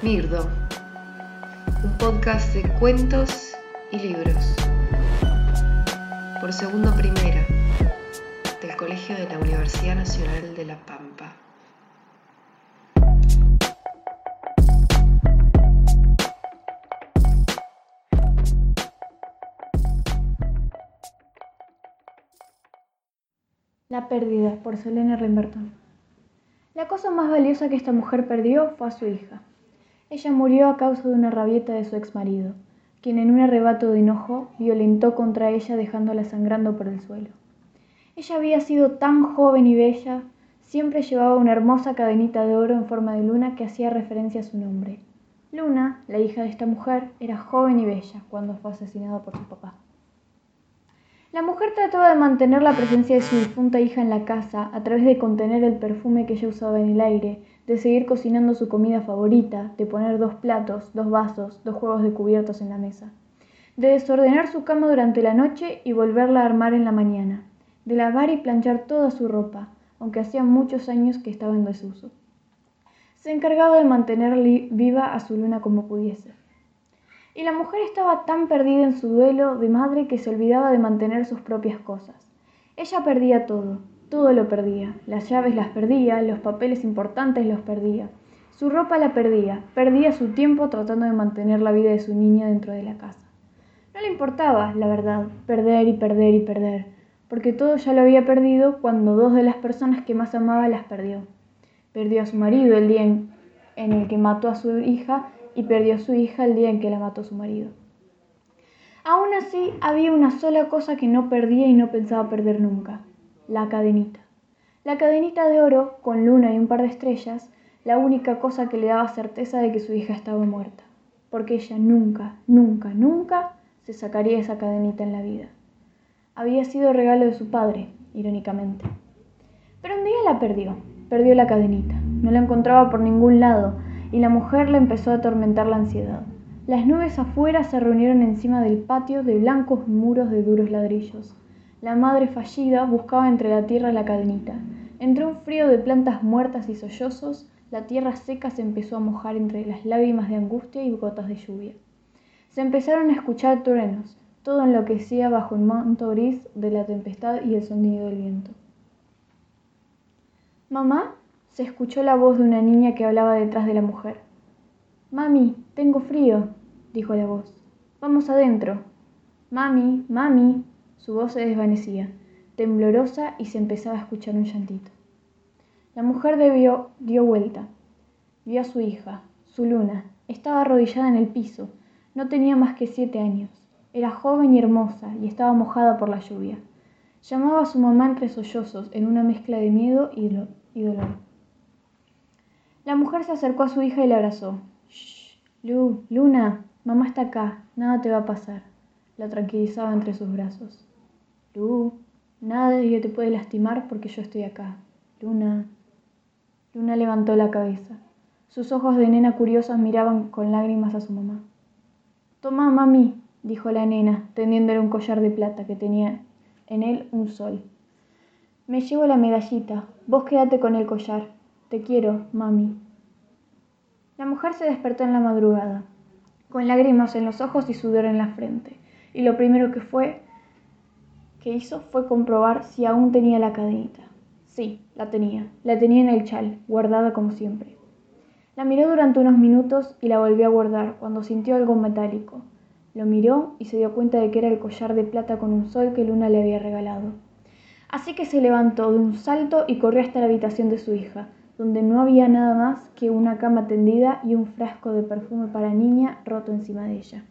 Mirdo, un podcast de cuentos y libros, por segundo primera, del Colegio de la Universidad Nacional de La Pampa. La pérdida, por Selena Rimberton. La cosa más valiosa que esta mujer perdió fue a su hija. Ella murió a causa de una rabieta de su exmarido, quien en un arrebato de enojo violentó contra ella dejándola sangrando por el suelo. Ella había sido tan joven y bella, siempre llevaba una hermosa cadenita de oro en forma de luna que hacía referencia a su nombre. Luna, la hija de esta mujer, era joven y bella cuando fue asesinada por su papá. La mujer trataba de mantener la presencia de su difunta hija en la casa a través de contener el perfume que ella usaba en el aire, de seguir cocinando su comida favorita, de poner dos platos, dos vasos, dos juegos de cubiertos en la mesa, de desordenar su cama durante la noche y volverla a armar en la mañana, de lavar y planchar toda su ropa, aunque hacía muchos años que estaba en desuso. Se encargaba de mantener viva a su luna como pudiese. Y la mujer estaba tan perdida en su duelo de madre que se olvidaba de mantener sus propias cosas. Ella perdía todo, todo lo perdía. Las llaves las perdía, los papeles importantes los perdía. Su ropa la perdía, perdía su tiempo tratando de mantener la vida de su niña dentro de la casa. No le importaba, la verdad, perder y perder y perder, porque todo ya lo había perdido cuando dos de las personas que más amaba las perdió. Perdió a su marido el día en, en el que mató a su hija y perdió a su hija el día en que la mató su marido. Aún así, había una sola cosa que no perdía y no pensaba perder nunca, la cadenita. La cadenita de oro, con luna y un par de estrellas, la única cosa que le daba certeza de que su hija estaba muerta, porque ella nunca, nunca, nunca se sacaría esa cadenita en la vida. Había sido regalo de su padre, irónicamente. Pero un día la perdió, perdió la cadenita. No la encontraba por ningún lado, y la mujer le empezó a atormentar la ansiedad. Las nubes afuera se reunieron encima del patio de blancos muros de duros ladrillos. La madre fallida buscaba entre la tierra la cadenita. Entre un frío de plantas muertas y sollozos, la tierra seca se empezó a mojar entre las lágrimas de angustia y gotas de lluvia. Se empezaron a escuchar truenos, todo enloquecía bajo el manto gris de la tempestad y el sonido del viento. Mamá, se escuchó la voz de una niña que hablaba detrás de la mujer. Mami, tengo frío, dijo la voz. Vamos adentro. Mami, mami. Su voz se desvanecía, temblorosa, y se empezaba a escuchar un llantito. La mujer debió, dio vuelta. Vio a su hija, su luna. Estaba arrodillada en el piso. No tenía más que siete años. Era joven y hermosa, y estaba mojada por la lluvia. Llamaba a su mamá entre sollozos, en una mezcla de miedo y, dolor. La mujer se acercó a su hija y le abrazó. Shh, Lu, Luna, mamá está acá, nada te va a pasar. La tranquilizaba entre sus brazos. Lu, ello te puede lastimar porque yo estoy acá. Luna. Luna levantó la cabeza. Sus ojos de nena curiosas miraban con lágrimas a su mamá. Toma, mami, dijo la nena, tendiéndole un collar de plata que tenía en él un sol. Me llevo la medallita, vos quédate con el collar. Te quiero, mami. La mujer se despertó en la madrugada, con lágrimas en los ojos y sudor en la frente, y lo primero que fue que hizo fue comprobar si aún tenía la cadenita. Sí, la tenía, la tenía en el chal, guardada como siempre. La miró durante unos minutos y la volvió a guardar cuando sintió algo metálico. Lo miró y se dio cuenta de que era el collar de plata con un sol que Luna le había regalado. Así que se levantó de un salto y corrió hasta la habitación de su hija, donde no había nada más que una cama tendida y un frasco de perfume para niña roto encima de ella.